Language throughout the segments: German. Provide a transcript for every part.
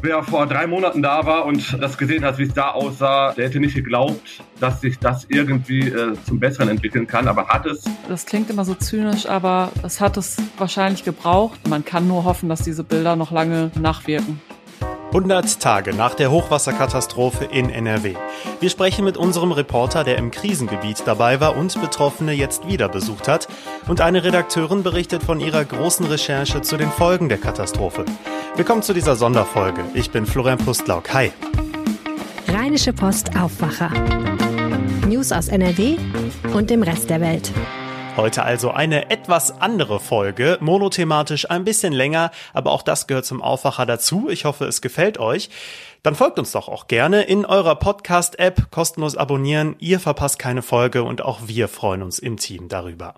Wer vor drei Monaten da war und das gesehen hat, wie es da aussah, der hätte nicht geglaubt, dass sich das irgendwie äh, zum Besseren entwickeln kann, aber hat es. Das klingt immer so zynisch, aber es hat es wahrscheinlich gebraucht. Man kann nur hoffen, dass diese Bilder noch lange nachwirken. 100 Tage nach der Hochwasserkatastrophe in NRW. Wir sprechen mit unserem Reporter, der im Krisengebiet dabei war und Betroffene jetzt wieder besucht hat. Und eine Redakteurin berichtet von ihrer großen Recherche zu den Folgen der Katastrophe. Willkommen zu dieser Sonderfolge. Ich bin Florian Pustlauk. Hi. Rheinische Post Aufwacher. News aus NRW und dem Rest der Welt. Heute also eine etwas andere Folge, monothematisch ein bisschen länger, aber auch das gehört zum Aufwacher dazu. Ich hoffe, es gefällt euch. Dann folgt uns doch auch gerne in eurer Podcast-App, kostenlos abonnieren. Ihr verpasst keine Folge und auch wir freuen uns im Team darüber.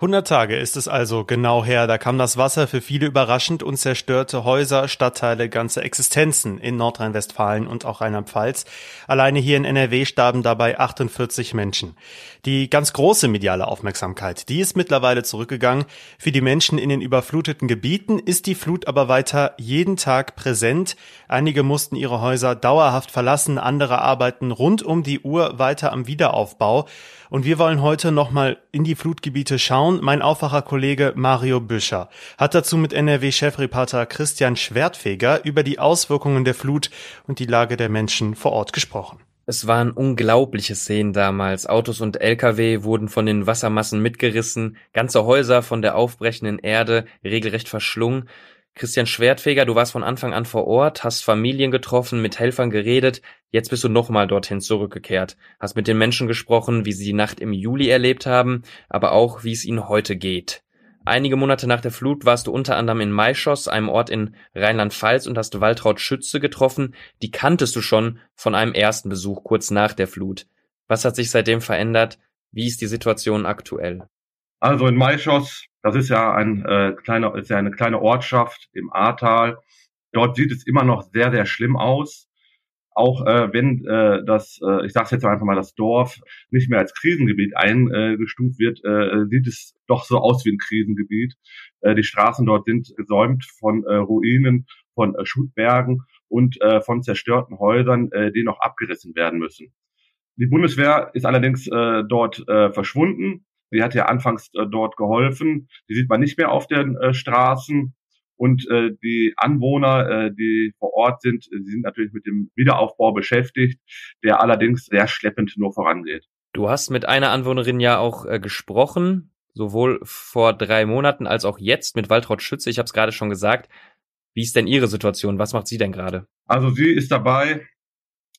100 Tage ist es also genau her, da kam das Wasser für viele überraschend und zerstörte Häuser, Stadtteile, ganze Existenzen in Nordrhein-Westfalen und auch Rheinland-Pfalz. Alleine hier in NRW starben dabei 48 Menschen. Die ganz große mediale Aufmerksamkeit, die ist mittlerweile zurückgegangen. Für die Menschen in den überfluteten Gebieten ist die Flut aber weiter jeden Tag präsent. Einige mussten ihre Häuser dauerhaft verlassen, andere arbeiten rund um die Uhr weiter am Wiederaufbau. Und wir wollen heute nochmal in die Flutgebiete schauen. Mein Aufwacherkollege Mario Büscher hat dazu mit NRW-Chefreporter Christian Schwertfeger über die Auswirkungen der Flut und die Lage der Menschen vor Ort gesprochen. Es waren unglaubliche Szenen damals. Autos und Lkw wurden von den Wassermassen mitgerissen, ganze Häuser von der aufbrechenden Erde regelrecht verschlungen. Christian Schwertfeger, du warst von Anfang an vor Ort, hast Familien getroffen, mit Helfern geredet. Jetzt bist du nochmal dorthin zurückgekehrt, hast mit den Menschen gesprochen, wie sie die Nacht im Juli erlebt haben, aber auch, wie es ihnen heute geht. Einige Monate nach der Flut warst du unter anderem in Maischoss, einem Ort in Rheinland-Pfalz, und hast Waltraud Schütze getroffen. Die kanntest du schon von einem ersten Besuch kurz nach der Flut. Was hat sich seitdem verändert? Wie ist die Situation aktuell? Also in Maischoss, das ist ja ein äh, kleiner, ist ja eine kleine Ortschaft im Ahrtal. Dort sieht es immer noch sehr, sehr schlimm aus. Auch äh, wenn äh, das, äh, ich sage jetzt einfach mal, das Dorf nicht mehr als Krisengebiet eingestuft wird, äh, sieht es doch so aus wie ein Krisengebiet. Äh, die Straßen dort sind gesäumt von äh, Ruinen, von äh, Schuttbergen und äh, von zerstörten Häusern, äh, die noch abgerissen werden müssen. Die Bundeswehr ist allerdings äh, dort äh, verschwunden. Sie hat ja anfangs äh, dort geholfen. Die sieht man nicht mehr auf den äh, Straßen. Und äh, die Anwohner, äh, die vor Ort sind, die sind natürlich mit dem Wiederaufbau beschäftigt, der allerdings sehr schleppend nur vorangeht. Du hast mit einer Anwohnerin ja auch äh, gesprochen, sowohl vor drei Monaten als auch jetzt mit Waltraud Schütze. Ich habe es gerade schon gesagt. Wie ist denn Ihre Situation? Was macht sie denn gerade? Also sie ist dabei,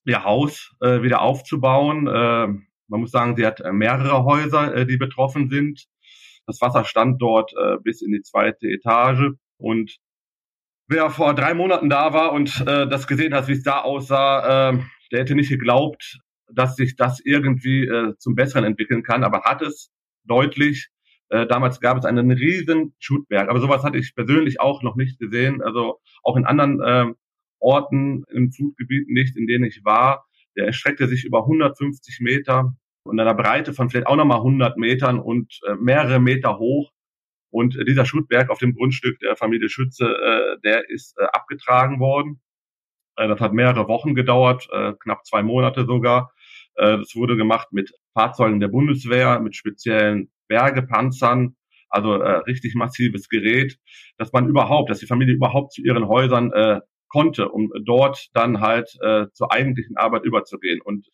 ihr Haus äh, wieder aufzubauen. Äh, man muss sagen, sie hat äh, mehrere Häuser, äh, die betroffen sind. Das Wasser stand dort äh, bis in die zweite Etage. Und wer vor drei Monaten da war und das gesehen hat, wie es da aussah, äh, der hätte nicht geglaubt, dass sich das irgendwie zum Besseren entwickeln kann, aber hat es deutlich. Damals gab es einen riesen Schutberg, aber sowas hatte ich persönlich auch noch nicht gesehen. Also auch in anderen äh, Orten im Flutgebieten nicht, in denen ich war. Der erstreckte sich über 150 Meter und einer Breite von vielleicht auch nochmal 100 Metern und äh, mehrere Meter hoch. Und äh, dieser Schuttberg auf dem Grundstück der Familie Schütze, äh, der ist äh, abgetragen worden. Äh, das hat mehrere Wochen gedauert, äh, knapp zwei Monate sogar. Äh, das wurde gemacht mit Fahrzeugen der Bundeswehr, mit speziellen Bergepanzern, also äh, richtig massives Gerät, dass man überhaupt, dass die Familie überhaupt zu ihren Häusern äh, konnte, um dort dann halt äh, zur eigentlichen Arbeit überzugehen. Und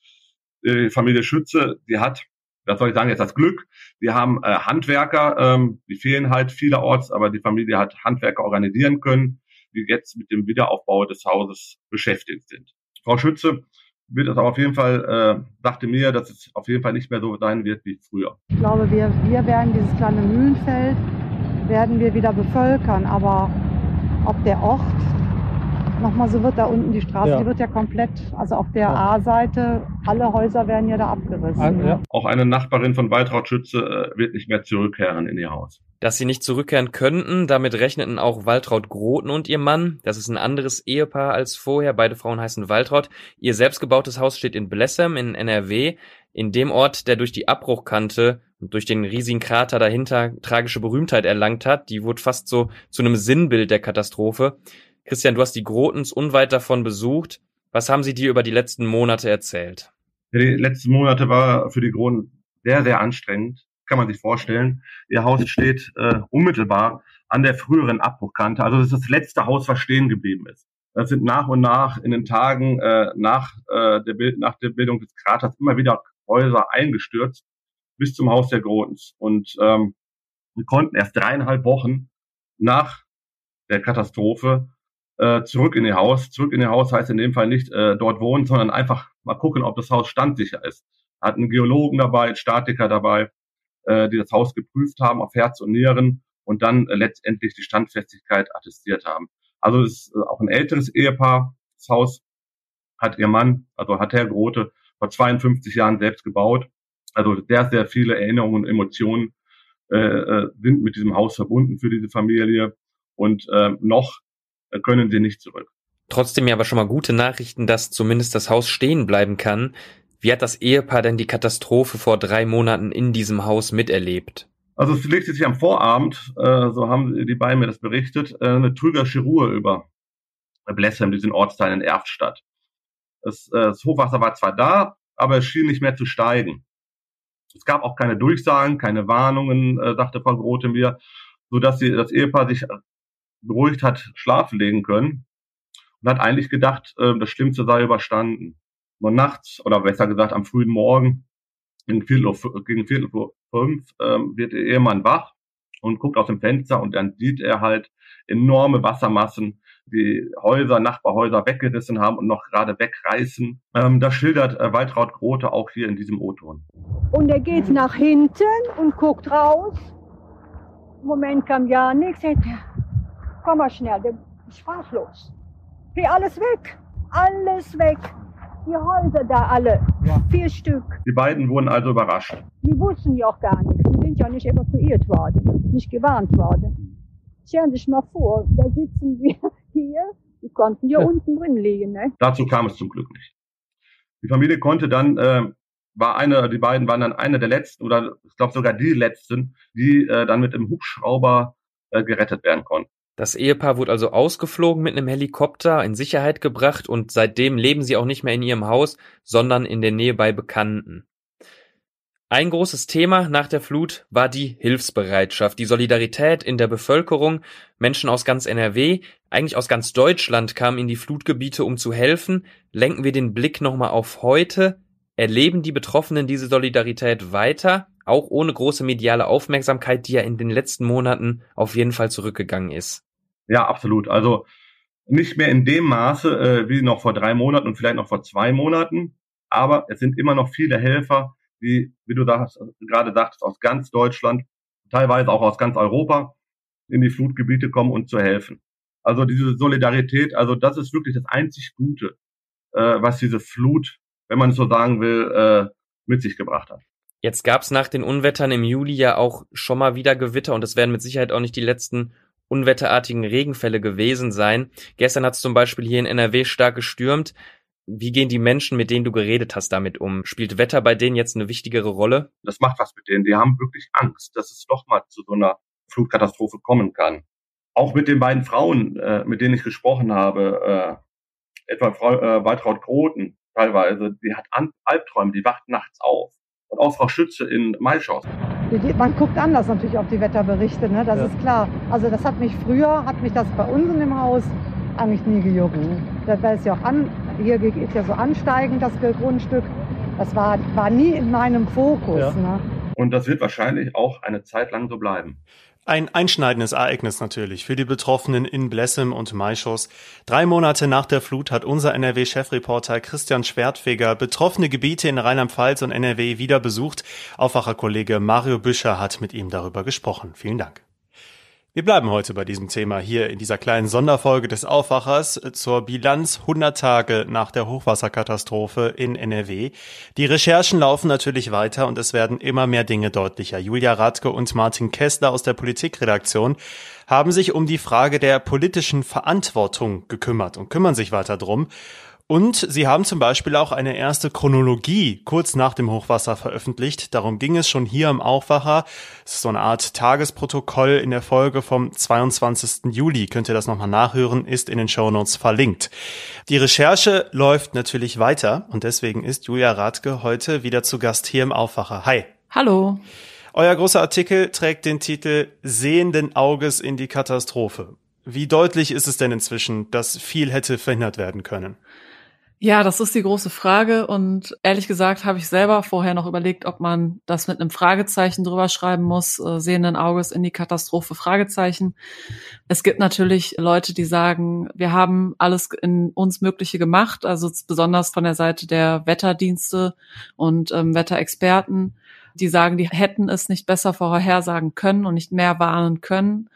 die Familie Schütze, die hat, was soll ich sagen, jetzt das Glück, wir haben äh, Handwerker, ähm, die fehlen halt vielerorts, aber die Familie hat Handwerker organisieren können, die jetzt mit dem Wiederaufbau des Hauses beschäftigt sind. Frau Schütze wird es auf jeden Fall, äh, sagte mir, dass es auf jeden Fall nicht mehr so sein wird wie früher. Ich glaube, wir, wir werden dieses kleine Mühlenfeld, werden wir wieder bevölkern, aber ob der Ort nochmal so wird da unten die Straße, Ja. die wird ja komplett, also auf der Ja. A-Seite, alle Häuser werden ja da abgerissen. Ah, ne? ja. Auch eine Nachbarin von Waltraud Schütze äh, wird nicht mehr zurückkehren in ihr Haus. Dass sie nicht zurückkehren könnten, damit rechneten auch Waltraud Groten und ihr Mann. Das ist ein anderes Ehepaar als vorher. Beide Frauen heißen Waltraud. Ihr selbstgebautes Haus steht in Blessem in NRW. In dem Ort, der durch die Abbruchkante und durch den riesigen Krater dahinter tragische Berühmtheit erlangt hat. Die wurde fast so zu einem Sinnbild der Katastrophe. Christian, du hast die Grotens unweit davon besucht. Was haben sie dir über die letzten Monate erzählt? Die letzten Monate war für die Kronen sehr, sehr anstrengend. Kann man sich vorstellen. Ihr Haus steht äh, unmittelbar an der früheren Abbruchkante. Also das ist das letzte Haus, was stehen geblieben ist. Das sind nach und nach in den Tagen äh, nach, äh, der Bild, nach der Bildung des Kraters immer wieder Häuser eingestürzt bis zum Haus der Grotens. Und ähm, wir konnten erst dreieinhalb Wochen nach der Katastrophe äh, zurück in ihr Haus. Zurück in ihr Haus heißt in dem Fall nicht äh, dort wohnen, sondern einfach mal gucken, ob das Haus standsicher ist. Hat einen Geologen dabei, einen Statiker dabei, äh, die das Haus geprüft haben auf Herz und Nieren und dann äh, letztendlich die Standfestigkeit attestiert haben. Also es ist äh, auch ein älteres Ehepaar. Das Haus hat ihr Mann, also hat Herr Grote, vor 52 Jahren selbst gebaut. Also sehr, sehr viele Erinnerungen und Emotionen äh, äh, sind mit diesem Haus verbunden für diese Familie. Und äh, noch äh, können sie nicht zurück. Trotzdem ja aber schon mal gute Nachrichten, dass zumindest das Haus stehen bleiben kann. Wie hat das Ehepaar denn die Katastrophe vor drei Monaten in diesem Haus miterlebt? Also es legte sich am Vorabend, äh, so haben die beiden mir das berichtet, äh, eine trügerische Ruhe über Blessem, diesen Ortsteil in Erftstadt. Das, äh, das Hochwasser war zwar da, aber es schien nicht mehr zu steigen. Es gab auch keine Durchsagen, keine Warnungen, äh, sagte Frau Grote mir, so dass sie das Ehepaar sich beruhigt hat schlafen legen können und hat eigentlich gedacht, äh, das Schlimmste sei überstanden. Nur nachts oder besser gesagt am frühen Morgen gegen Viertel, gegen Viertel vor fünf ähm, wird der Ehemann wach und guckt aus dem Fenster und dann sieht er halt enorme Wassermassen, die Häuser, Nachbarhäuser weggerissen haben und noch gerade wegreißen. Ähm, das schildert äh, Waltraud Grote auch hier in diesem O-Ton. Und er geht nach hinten und guckt raus. Im Moment kam ja nichts. Komm mal schnell, der ist sprachlos. Geh alles weg, alles weg. Die Häuser da alle, vier Stück. Die beiden wurden also überrascht. Wir wussten ja auch gar nichts. Wir sind ja nicht evakuiert worden, nicht gewarnt worden. Stellen Sie sich mal vor, da sitzen wir hier. Wir konnten ja, unten drin liegen, ne? Dazu kam es zum Glück nicht. Die Familie konnte dann, äh, war eine, die beiden waren dann eine der letzten oder ich glaube sogar die letzten, die äh, dann mit dem Hubschrauber äh, gerettet werden konnten. Das Ehepaar wurde also ausgeflogen mit einem Helikopter, in Sicherheit gebracht und seitdem leben sie auch nicht mehr in ihrem Haus, sondern in der Nähe bei Bekannten. Ein großes Thema nach der Flut war die Hilfsbereitschaft, die Solidarität in der Bevölkerung. Menschen aus ganz NRW, eigentlich aus ganz Deutschland kamen in die Flutgebiete, um zu helfen. Lenken wir den Blick nochmal auf heute. Erleben die Betroffenen diese Solidarität weiter, auch ohne große mediale Aufmerksamkeit, die ja in den letzten Monaten auf jeden Fall zurückgegangen ist? Ja, absolut. Also nicht mehr in dem Maße äh, wie noch vor drei Monaten und vielleicht noch vor zwei Monaten, aber es sind immer noch viele Helfer, die, wie du sagst, gerade sagst, aus ganz Deutschland, teilweise auch aus ganz Europa in die Flutgebiete kommen und zu helfen. Also diese Solidarität, also das ist wirklich das einzig Gute, äh, was diese Flut, wenn man es so sagen will, äh, mit sich gebracht hat. Jetzt gab's nach den Unwettern im Juli ja auch schon mal wieder Gewitter und es werden mit Sicherheit auch nicht die letzten unwetterartigen Regenfälle gewesen sein. Gestern hat es zum Beispiel hier in NRW stark gestürmt. Wie gehen die Menschen, mit denen du geredet hast, damit um? Spielt Wetter bei denen jetzt eine wichtigere Rolle? Das macht was mit denen. Die haben wirklich Angst, dass es doch mal zu so einer Flutkatastrophe kommen kann. Auch mit den beiden Frauen, äh, mit denen ich gesprochen habe, äh, etwa Frau äh, Waltraud Groten teilweise, die hat Albträume, die wacht nachts auf. Und auch Frau Schütze in Maischaus. Man guckt anders natürlich auf die Wetterberichte, ne? das Ja. ist klar. Also das hat mich früher, hat mich das bei uns in dem Haus eigentlich nie gejuckt. Da war es ja auch an, hier ist ja so ansteigend das Grundstück. Das war, war nie in meinem Fokus. Ja. Ne? Und das wird wahrscheinlich auch eine Zeit lang so bleiben. Ein einschneidendes Ereignis natürlich für die Betroffenen in Blessem und Maischoss. Drei Monate nach der Flut hat unser NRW-Chefreporter Christian Schwertfeger betroffene Gebiete in Rheinland-Pfalz und NRW wieder besucht. Aufwacherkollege Mario Büscher hat mit ihm darüber gesprochen. Vielen Dank. Wir bleiben heute bei diesem Thema hier in dieser kleinen Sonderfolge des Aufwachers zur Bilanz 100 Tage nach der Hochwasserkatastrophe in NRW. Die Recherchen laufen natürlich weiter und es werden immer mehr Dinge deutlicher. Julia Radke und Martin Kessler aus der Politikredaktion haben sich um die Frage der politischen Verantwortung gekümmert und kümmern sich weiter drum. Und sie haben zum Beispiel auch eine erste Chronologie kurz nach dem Hochwasser veröffentlicht. Darum ging es schon hier im Aufwacher. Es ist so eine Art Tagesprotokoll in der Folge vom 22. Juli. Könnt ihr das nochmal nachhören, ist in den Shownotes verlinkt. Die Recherche läuft natürlich weiter und deswegen ist Julia Radke heute wieder zu Gast hier im Aufwacher. Hi. Hallo. Euer großer Artikel trägt den Titel Sehenden Auges in die Katastrophe. Wie deutlich ist es denn inzwischen, dass viel hätte verhindert werden können? Ja, das ist die große Frage und ehrlich gesagt habe ich selber vorher noch überlegt, ob man das mit einem Fragezeichen drüber schreiben muss, äh, sehenden Auges in die Katastrophe Fragezeichen. Es gibt natürlich Leute, die sagen, wir haben alles in uns Mögliche gemacht, also besonders von der Seite der Wetterdienste und ähm, Wetterexperten, die sagen, die hätten es nicht besser vorhersagen können und nicht mehr warnen können.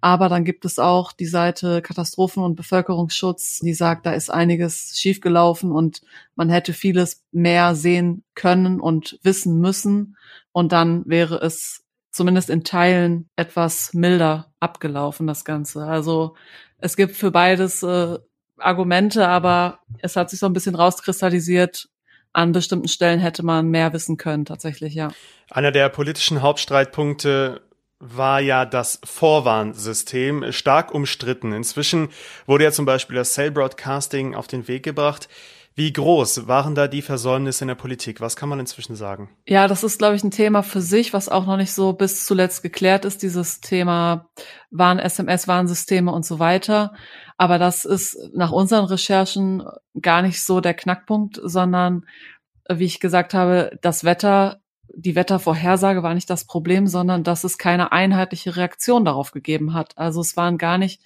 Aber dann gibt es auch die Seite Katastrophen- und Bevölkerungsschutz, die sagt, da ist einiges schiefgelaufen und man hätte vieles mehr sehen können und wissen müssen. Und dann wäre es zumindest in Teilen etwas milder abgelaufen, das Ganze. Also es gibt für beides äh, Argumente, aber es hat sich so ein bisschen rauskristallisiert, an bestimmten Stellen hätte man mehr wissen können, tatsächlich, ja. Einer der politischen Hauptstreitpunkte war ja das Vorwarnsystem stark umstritten. Inzwischen wurde ja zum Beispiel das Cell Broadcasting auf den Weg gebracht. Wie groß waren da die Versäumnisse in der Politik? Was kann man inzwischen sagen? Ja, das ist, glaube ich, ein Thema für sich, was auch noch nicht so bis zuletzt geklärt ist, dieses Thema Warn, SMS, Warnsysteme und so weiter. Aber das ist nach unseren Recherchen gar nicht so der Knackpunkt, sondern wie ich gesagt habe, das Wetter die Wettervorhersage war nicht das Problem, sondern dass es keine einheitliche Reaktion darauf gegeben hat. Also es waren gar nicht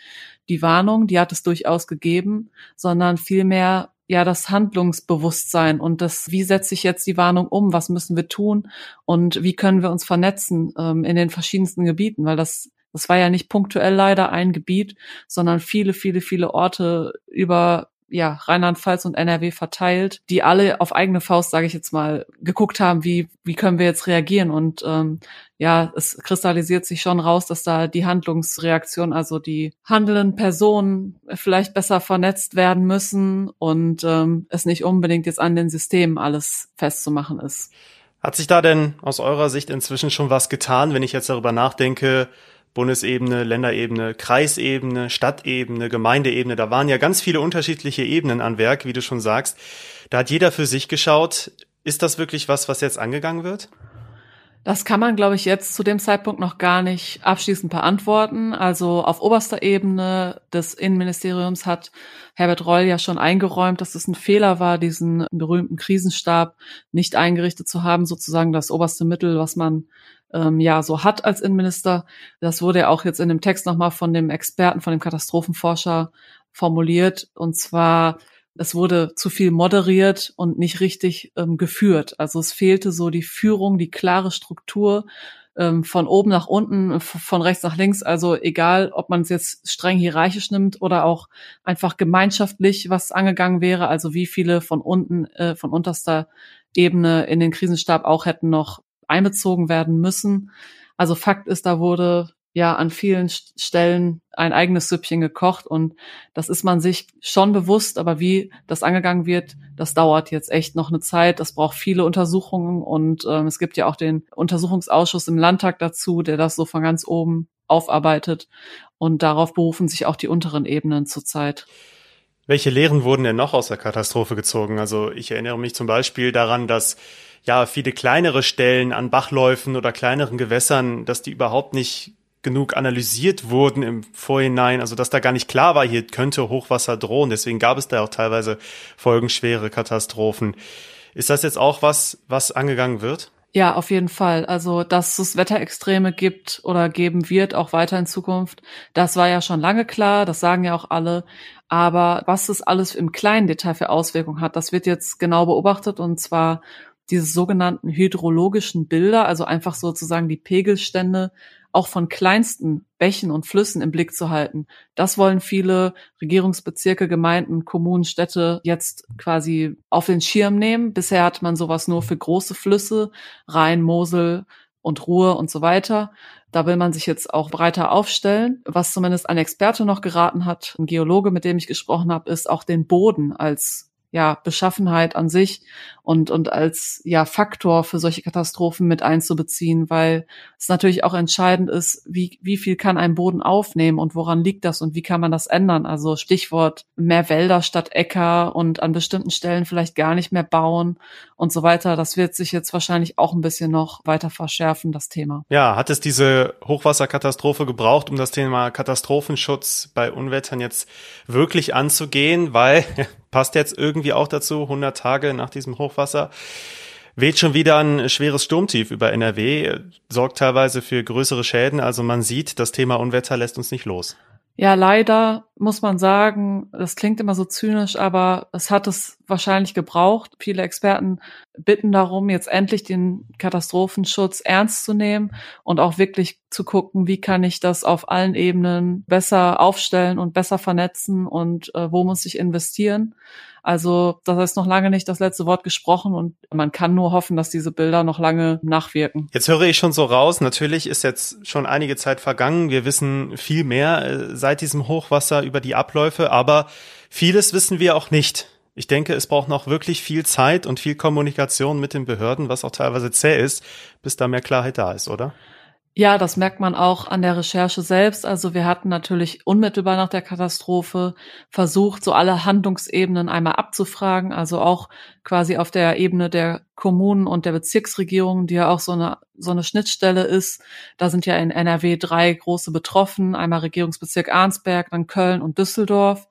die Warnungen, die hat es durchaus gegeben, sondern vielmehr ja das Handlungsbewusstsein und das, wie setze ich jetzt die Warnung um, was müssen wir tun und wie können wir uns vernetzen ähm, in den verschiedensten Gebieten, weil das das war ja nicht punktuell leider ein Gebiet, sondern viele, viele, viele Orte über ja, Rheinland-Pfalz und NRW verteilt, die alle auf eigene Faust, sage ich jetzt mal, geguckt haben, wie, wie können wir jetzt reagieren. Und ähm, ja, es kristallisiert sich schon raus, dass da die Handlungsreaktion, also die handelnden Personen vielleicht besser vernetzt werden müssen und ähm, es nicht unbedingt jetzt an den Systemen alles festzumachen ist. Hat sich da denn aus eurer Sicht inzwischen schon was getan, wenn ich jetzt darüber nachdenke, Bundesebene, Länderebene, Kreisebene, Stadtebene, Gemeindeebene. Da waren ja ganz viele unterschiedliche Ebenen an Werk, wie du schon sagst. Da hat jeder für sich geschaut. Ist das wirklich was, was jetzt angegangen wird? Das kann man, glaube ich, jetzt zu dem Zeitpunkt noch gar nicht abschließend beantworten. Also auf oberster Ebene des Innenministeriums hat Herbert Reul ja schon eingeräumt, dass es ein Fehler war, diesen berühmten Krisenstab nicht eingerichtet zu haben, sozusagen das oberste Mittel, was man ähm, ja so hat als Innenminister. Das wurde ja auch jetzt in dem Text nochmal von dem Experten, von dem Katastrophenforscher formuliert. Und zwar, es wurde zu viel moderiert und nicht richtig ähm, geführt. Also es fehlte so die Führung, die klare Struktur ähm, von oben nach unten, von rechts nach links. Also egal, ob man es jetzt streng hierarchisch nimmt oder auch einfach gemeinschaftlich was angegangen wäre. Also wie viele von unten, äh, von unterster Ebene in den Krisenstab auch hätten noch einbezogen werden müssen. Also Fakt ist, da wurde ja an vielen Stellen ein eigenes Süppchen gekocht und das ist man sich schon bewusst, aber wie das angegangen wird, das dauert jetzt echt noch eine Zeit. Das braucht viele Untersuchungen und ähm, es gibt ja auch den Untersuchungsausschuss im Landtag dazu, der das so von ganz oben aufarbeitet und darauf berufen sich auch die unteren Ebenen zurzeit. Welche Lehren wurden denn noch aus der Katastrophe gezogen? Also ich erinnere mich zum Beispiel daran, dass ja viele kleinere Stellen an Bachläufen oder kleineren Gewässern, dass die überhaupt nicht genug analysiert wurden im Vorhinein, also dass da gar nicht klar war, hier könnte Hochwasser drohen. Deswegen gab es da auch teilweise folgenschwere Katastrophen. Ist das jetzt auch was, was angegangen wird? Ja, auf jeden Fall. Also, dass es Wetterextreme gibt oder geben wird, auch weiter in Zukunft, das war ja schon lange klar, das sagen ja auch alle. Aber was es alles im kleinen Detail für Auswirkungen hat, das wird jetzt genau beobachtet und zwar diese sogenannten hydrologischen Bilder, also einfach sozusagen die Pegelstände auch von kleinsten Bächen und Flüssen im Blick zu halten. Das wollen viele Regierungsbezirke, Gemeinden, Kommunen, Städte jetzt quasi auf den Schirm nehmen. Bisher hat man sowas nur für große Flüsse, Rhein, Mosel und Ruhr und so weiter. Da will man sich jetzt auch breiter aufstellen. Was zumindest ein Experte noch geraten hat, ein Geologe, mit dem ich gesprochen habe, ist auch den Boden als ja, Beschaffenheit an sich und, und als ja, Faktor für solche Katastrophen mit einzubeziehen, weil es natürlich auch entscheidend ist, wie, wie viel kann ein Boden aufnehmen und woran liegt das und wie kann man das ändern? Also Stichwort mehr Wälder statt Äcker und an bestimmten Stellen vielleicht gar nicht mehr bauen und so weiter. Das wird sich jetzt wahrscheinlich auch ein bisschen noch weiter verschärfen, das Thema. Ja, hat es diese Hochwasserkatastrophe gebraucht, um das Thema Katastrophenschutz bei Unwettern jetzt wirklich anzugehen? Weil passt jetzt irgendwie auch dazu, 100 Tage nach diesem Hochwasser. Weht schon wieder ein schweres Sturmtief über NRW, sorgt teilweise für größere Schäden. Also man sieht, das Thema Unwetter lässt uns nicht los. Ja, leider muss man sagen, das klingt immer so zynisch, aber es hat es wahrscheinlich gebraucht. Viele Experten bitten darum, jetzt endlich den Katastrophenschutz ernst zu nehmen und auch wirklich zu gucken, wie kann ich das auf allen Ebenen besser aufstellen und besser vernetzen und äh, wo muss ich investieren. Also das heißt noch lange nicht das letzte Wort gesprochen und man kann nur hoffen, dass diese Bilder noch lange nachwirken. Jetzt höre ich schon so raus, natürlich ist jetzt schon einige Zeit vergangen. Wir wissen viel mehr äh, seit diesem Hochwasser über die Abläufe, aber vieles wissen wir auch nicht. Ich denke, es braucht noch wirklich viel Zeit und viel Kommunikation mit den Behörden, was auch teilweise zäh ist, bis da mehr Klarheit da ist, oder? Ja, das merkt man auch an der Recherche selbst. Also wir hatten natürlich unmittelbar nach der Katastrophe versucht, so alle Handlungsebenen einmal abzufragen, also auch quasi auf der Ebene der Kommunen und der Bezirksregierung, die ja auch so eine, so eine Schnittstelle ist. Da sind ja in NRW drei große betroffen, einmal Regierungsbezirk Arnsberg, dann Köln und Düsseldorf.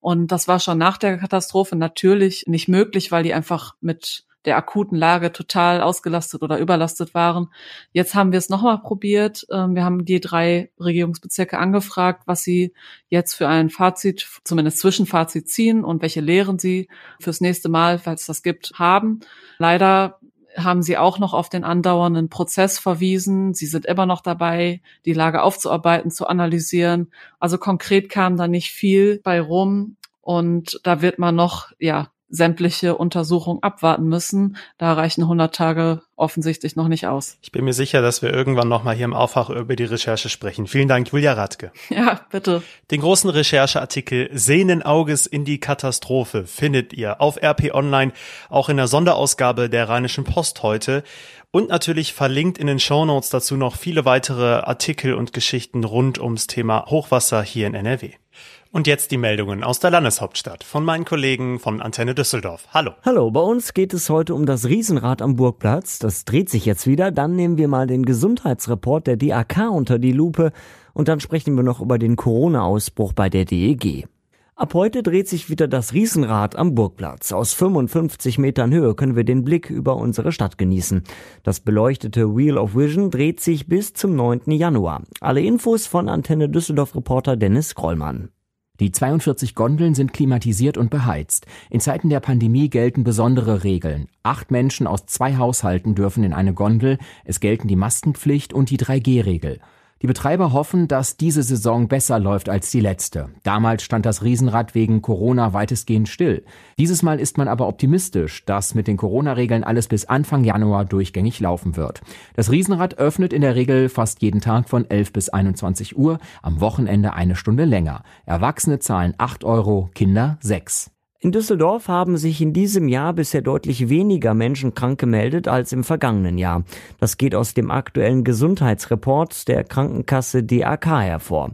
Und das war schon nach der Katastrophe natürlich nicht möglich, weil die einfach mit der akuten Lage total ausgelastet oder überlastet waren. Jetzt haben wir es nochmal probiert. Ähm, wir haben die drei Regierungsbezirke angefragt, was sie jetzt für ein Fazit, zumindest Zwischenfazit ziehen und welche Lehren sie fürs nächste Mal, falls es das gibt, haben. Leider haben sie auch noch auf den andauernden Prozess verwiesen. Sie sind immer noch dabei, die Lage aufzuarbeiten, zu analysieren. Also konkret kam da nicht viel bei rum. Und da wird man noch, ja, sämtliche Untersuchungen abwarten müssen. Da reichen 100 Tage offensichtlich noch nicht aus. Ich bin mir sicher, dass wir irgendwann nochmal hier im Aufwach über die Recherche sprechen. Vielen Dank, Julia Radke. Ja, bitte. Den großen Rechercheartikel Sehnen Auges in die Katastrophe findet ihr auf RP Online, auch in der Sonderausgabe der Rheinischen Post heute. Und natürlich verlinkt in den Shownotes dazu noch viele weitere Artikel und Geschichten rund ums Thema Hochwasser hier in NRW. Und jetzt die Meldungen aus der Landeshauptstadt von meinen Kollegen von Antenne Düsseldorf. Hallo. Hallo, bei uns geht es heute um das Riesenrad am Burgplatz. Das dreht sich jetzt wieder. Dann nehmen wir mal den Gesundheitsreport der DAK unter die Lupe und dann sprechen wir noch über den Corona-Ausbruch bei der DEG. Ab heute dreht sich wieder das Riesenrad am Burgplatz. Aus 55 Metern Höhe können wir den Blick über unsere Stadt genießen. Das beleuchtete Wheel of Vision dreht sich bis zum 9. Januar. Alle Infos von Antenne Düsseldorf Reporter Dennis Grollmann. Die 42 Gondeln sind klimatisiert und beheizt. In Zeiten der Pandemie gelten besondere Regeln. Acht Menschen aus zwei Haushalten dürfen in eine Gondel. Es gelten die Maskenpflicht und die 3G-Regel. Die Betreiber hoffen, dass diese Saison besser läuft als die letzte. Damals stand das Riesenrad wegen Corona weitestgehend still. Dieses Mal ist man aber optimistisch, dass mit den Corona-Regeln alles bis Anfang Januar durchgängig laufen wird. Das Riesenrad öffnet in der Regel fast jeden Tag von 11 bis 21 Uhr, am Wochenende eine Stunde länger. Erwachsene zahlen 8 Euro, Kinder 6. In Düsseldorf haben sich in diesem Jahr bisher deutlich weniger Menschen krank gemeldet als im vergangenen Jahr. Das geht aus dem aktuellen Gesundheitsreport der Krankenkasse DAK hervor.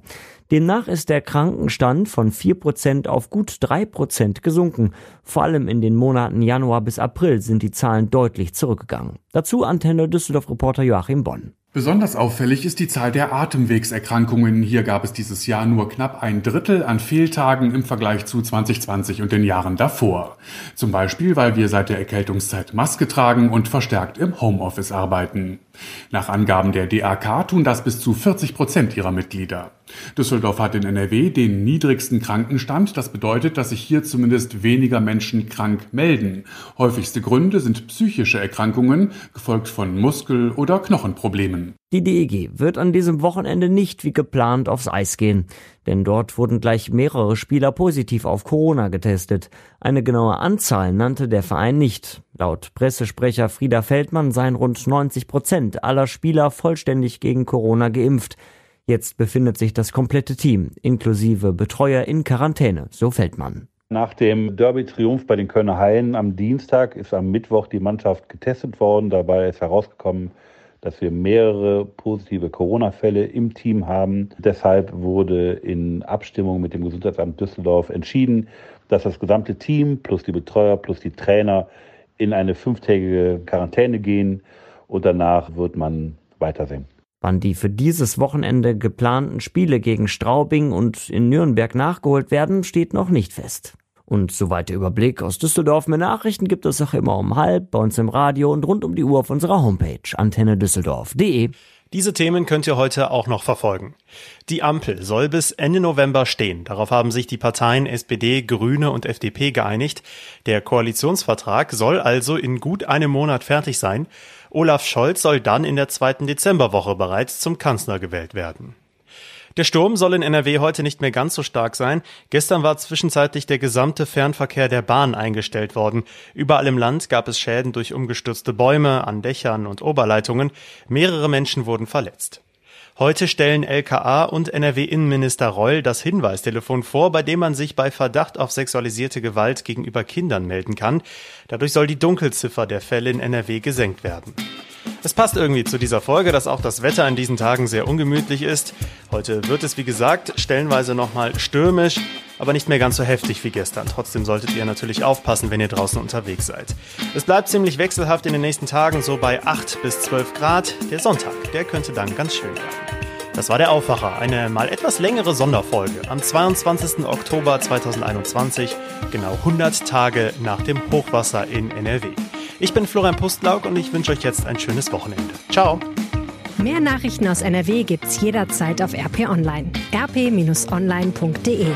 Demnach ist der Krankenstand von 4% auf gut 3% gesunken. Vor allem in den Monaten Januar bis April sind die Zahlen deutlich zurückgegangen. Dazu Antenne Düsseldorf-Reporter Joachim Bonn. Besonders auffällig ist die Zahl der Atemwegserkrankungen. Hier gab es dieses Jahr nur knapp ein Drittel an Fehltagen im Vergleich zu 2020 und den Jahren davor. Zum Beispiel, weil wir seit der Erkältungszeit Maske tragen und verstärkt im Homeoffice arbeiten. Nach Angaben der DAK tun das bis zu 40 Prozent ihrer Mitglieder. Düsseldorf hat in NRW den niedrigsten Krankenstand. Das bedeutet, dass sich hier zumindest weniger Menschen krank melden. Häufigste Gründe sind psychische Erkrankungen, gefolgt von Muskel- oder Knochenproblemen. Die DEG wird an diesem Wochenende nicht wie geplant aufs Eis gehen, denn dort wurden gleich mehrere Spieler positiv auf Corona getestet. Eine genaue Anzahl nannte der Verein nicht. Laut Pressesprecher Frieda Feldmann seien rund 90 Prozent aller Spieler vollständig gegen Corona geimpft. Jetzt befindet sich das komplette Team, inklusive Betreuer, in Quarantäne, so Feldmann. Nach dem Derby-Triumph bei den Kölner Haien am Dienstag ist am Mittwoch die Mannschaft getestet worden. Dabei ist herausgekommen, dass wir mehrere positive Corona-Fälle im Team haben. Deshalb wurde in Abstimmung mit dem Gesundheitsamt Düsseldorf entschieden, dass das gesamte Team plus die Betreuer plus die Trainer in eine fünftägige Quarantäne gehen und danach wird man weitersehen. Wann die für dieses Wochenende geplanten Spiele gegen Straubing und in Nürnberg nachgeholt werden, steht noch nicht fest. Und soweit der Überblick aus Düsseldorf. Mehr Nachrichten gibt es auch immer um halb bei uns im Radio und rund um die Uhr auf unserer Homepage antennedüsseldorf.de. Diese Themen könnt ihr heute auch noch verfolgen. Die Ampel soll bis Ende November stehen. Darauf haben sich die Parteien SPD, Grüne und FDP geeinigt. Der Koalitionsvertrag soll also in gut einem Monat fertig sein. Olaf Scholz soll dann in der zweiten Dezemberwoche bereits zum Kanzler gewählt werden. Der Sturm soll in NRW heute nicht mehr ganz so stark sein. Gestern war zwischenzeitlich der gesamte Fernverkehr der Bahn eingestellt worden. Überall im Land gab es Schäden durch umgestürzte Bäume an Dächern und Oberleitungen. Mehrere Menschen wurden verletzt. Heute stellen LKA und NRW-Innenminister Reul das Hinweistelefon vor, bei dem man sich bei Verdacht auf sexualisierte Gewalt gegenüber Kindern melden kann. Dadurch soll die Dunkelziffer der Fälle in NRW gesenkt werden. Es passt irgendwie zu dieser Folge, dass auch das Wetter in diesen Tagen sehr ungemütlich ist. Heute wird es, wie gesagt, stellenweise nochmal stürmisch, aber nicht mehr ganz so heftig wie gestern. Trotzdem solltet ihr natürlich aufpassen, wenn ihr draußen unterwegs seid. Es bleibt ziemlich wechselhaft in den nächsten Tagen, so bei 8 bis 12 Grad. Der Sonntag, der könnte dann ganz schön werden. Das war der Aufwacher, eine mal etwas längere Sonderfolge am 22. Oktober 2021, genau 100 Tage nach dem Hochwasser in NRW. Ich bin Florian Pustlauk und ich wünsche euch jetzt ein schönes Wochenende. Ciao! Mehr Nachrichten aus NRW gibt's jederzeit auf RP Online. rp-online.de